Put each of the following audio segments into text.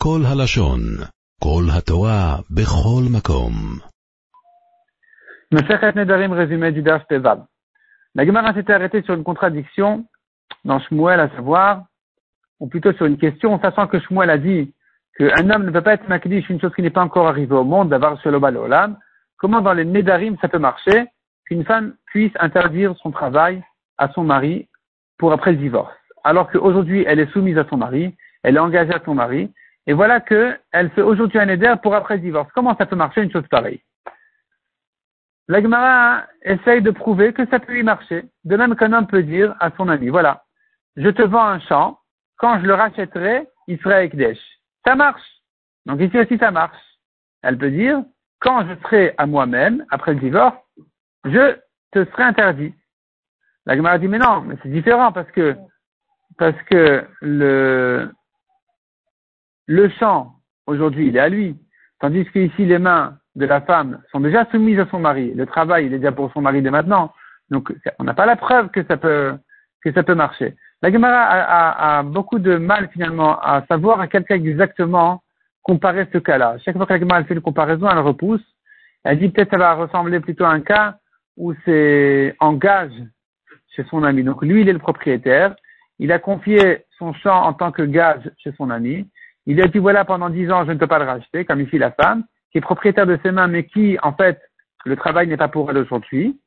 כל הלשון, כל התורה, בכל מקום. Masechet Nedarim, résumé du Daf Tevav. La Gemara s'était arrêtée sur une contradiction dans Shmuel, à savoir, ou plutôt sur une question, sachant que Shmuel a dit qu'un homme ne peut pas être makdish une chose qui n'est pas encore arrivée au monde, d'avoir sur le olam, comment dans les Nedarim ça peut marcher qu'une femme puisse interdire son travail à son mari pour après le divorce, alors qu'aujourd'hui elle est soumise à son mari, elle est engagée à son mari, et voilà qu'elle fait aujourd'hui un Neder pour après divorce. Comment ça peut marcher une chose pareille? L'Agmara essaye de prouver que ça peut lui marcher, de même qu'un homme peut dire à son ami, voilà, je te vends un champ, quand je le rachèterai, il sera avec Desh. Ça marche. Donc ici aussi ça marche. Elle peut dire, quand je serai à moi-même, après le divorce, je te serai interdit. La Gemara dit, mais non, mais c'est différent parce que, parce que le, le champ, aujourd'hui, il est à lui. Tandis que ici, les mains de la femme sont déjà soumises à son mari. Le travail, il est déjà pour son mari dès maintenant. Donc, on n'a pas la preuve que ça peut, que ça peut marcher. La Gemara a, beaucoup de mal, finalement, à savoir à quel cas exactement comparer ce cas-là. Chaque fois que la Gemara fait une comparaison, elle repousse. Elle dit peut-être ça va ressembler plutôt à un cas où c'est en gage chez son ami. Donc, lui, il est le propriétaire. Il a confié son champ en tant que gage chez son ami. Il a dit, voilà, pendant dix ans, je ne peux pas le racheter, comme ici la femme qui est propriétaire de ses mains, mais qui, en fait, le travail n'est pas pour elle aujourd'hui.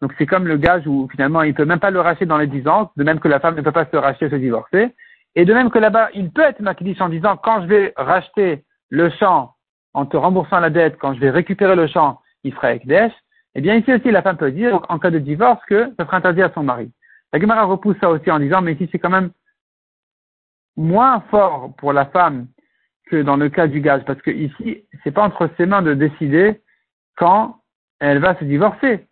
Donc c'est comme le gage où finalement il peut même pas le racheter dans les dix ans, de même que la femme ne peut pas se racheter, se divorcer. Et de même que là-bas, il peut être maquillé en disant quand je vais racheter le champ en te remboursant la dette, quand je vais récupérer le champ, il fera Ekdesh. Eh bien ici aussi la femme peut dire en cas de divorce que ça sera interdit à son mari. La Gemara repousse ça aussi en disant mais ici c'est quand même moins fort pour la femme que dans le cas du gage, parce que ici, c'est pas entre ses mains de décider quand elle va se divorcer.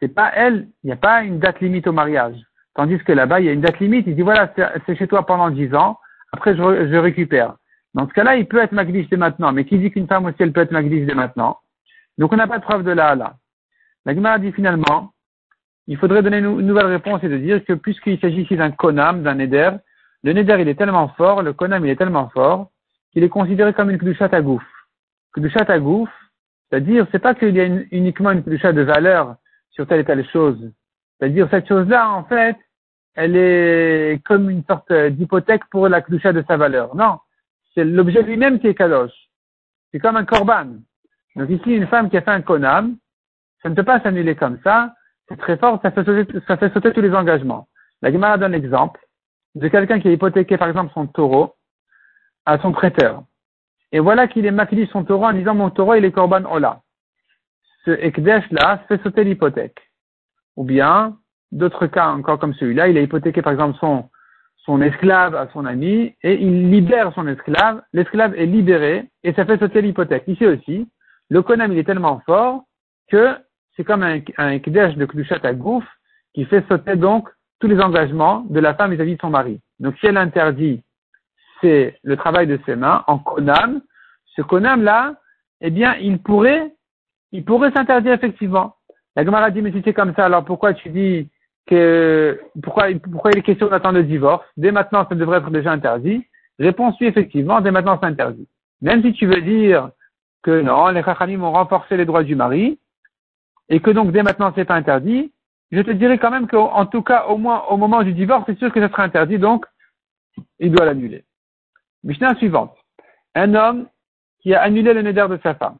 C'est pas elle, il n'y a pas une date limite au mariage. Tandis que là-bas, il y a une date limite, il dit voilà, c'est chez toi pendant dix ans, après je, récupère. Dans ce cas-là, il peut être magdish dès maintenant, mais qui dit qu'une femme aussi, elle peut être magdish dès maintenant? Donc on n'a pas de preuve de là là. La Gemara dit finalement, il faudrait donner une, nouvelle réponse et de dire que puisqu'il s'agit ici d'un konam, d'un neder, le neder il est tellement fort, le konam il est tellement fort, qu'il est considéré comme une kdushat à gouffre. Kdushat à c'est-à-dire, c'est pas qu'il y a uniquement une kdushat de valeur sur telle et telle chose. C'est-à-dire, cette chose-là, en fait, elle est comme une sorte d'hypothèque pour la kdusha de sa valeur. Non. C'est l'objet lui-même qui est kadosh. C'est comme un korban. Donc ici, une femme qui a fait un konam, ça ne peut pas s'annuler comme ça. C'est très fort, ça fait, sauter, ça fait sauter tous les engagements. La Gemara donne l'exemple de quelqu'un qui a hypothéqué, par exemple, son taureau, à son prêteur. Et voilà qu'il est maquillé son taureau en disant mon taureau il est korban ola. Ce ekdesh là fait sauter l'hypothèque. Ou bien, d'autres cas encore comme celui-là, il a hypothéqué par exemple son, son esclave à son ami et il libère son esclave, l'esclave est libéré et ça fait sauter l'hypothèque. Ici aussi, le konam il est tellement fort que c'est comme un, un ekdesh de klushat à gouffre qui fait sauter donc tous les engagements de la femme vis-à-vis -vis de son mari. Donc si elle interdit c'est le travail de ses mains en konam. Ce konam-là, eh bien, il pourrait, il pourrait s'interdire effectivement. La Gemara dit, mais si c'est comme ça, alors pourquoi tu dis que, pourquoi, pourquoi il est question d'attendre le divorce? Dès maintenant, ça devrait être déjà interdit. Réponse oui, effectivement, dès maintenant, c'est interdit. Même si tu veux dire que non, les Chachamim ont renforcé les droits du mari, et que donc dès maintenant c'est pas interdit, je te dirais quand même qu'en tout cas, au moins au moment du divorce, c'est sûr que ça sera interdit, donc il doit l'annuler. Mishnah suivante. Un homme qui a annulé le neder de sa femme.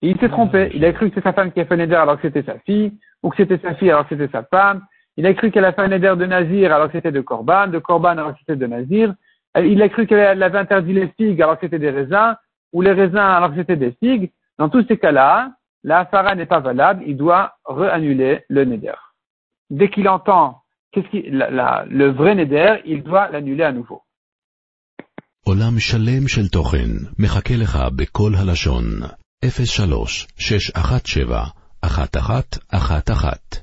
Et il s'est trompé. Il a cru que c'est sa femme qui a fait le neder alors que c'était sa fille, ou que c'était sa fille alors que c'était sa femme. Il a cru qu'elle a fait un neder de Nazir alors que c'était de Corban, de Corban alors que c'était de Nazir. Il a cru qu'elle avait interdit les figues alors que c'était des raisins, ou les raisins alors que c'était des figues. Dans tous ces cas-là, la fara n'est pas valable, il doit re-annuler le neder. Dès qu'il entend qu'est-ce qui, le vrai neder, il doit l'annuler à nouveau. עולם שלם של תוכן מחכה לך בכל הלשון, 03 617 1111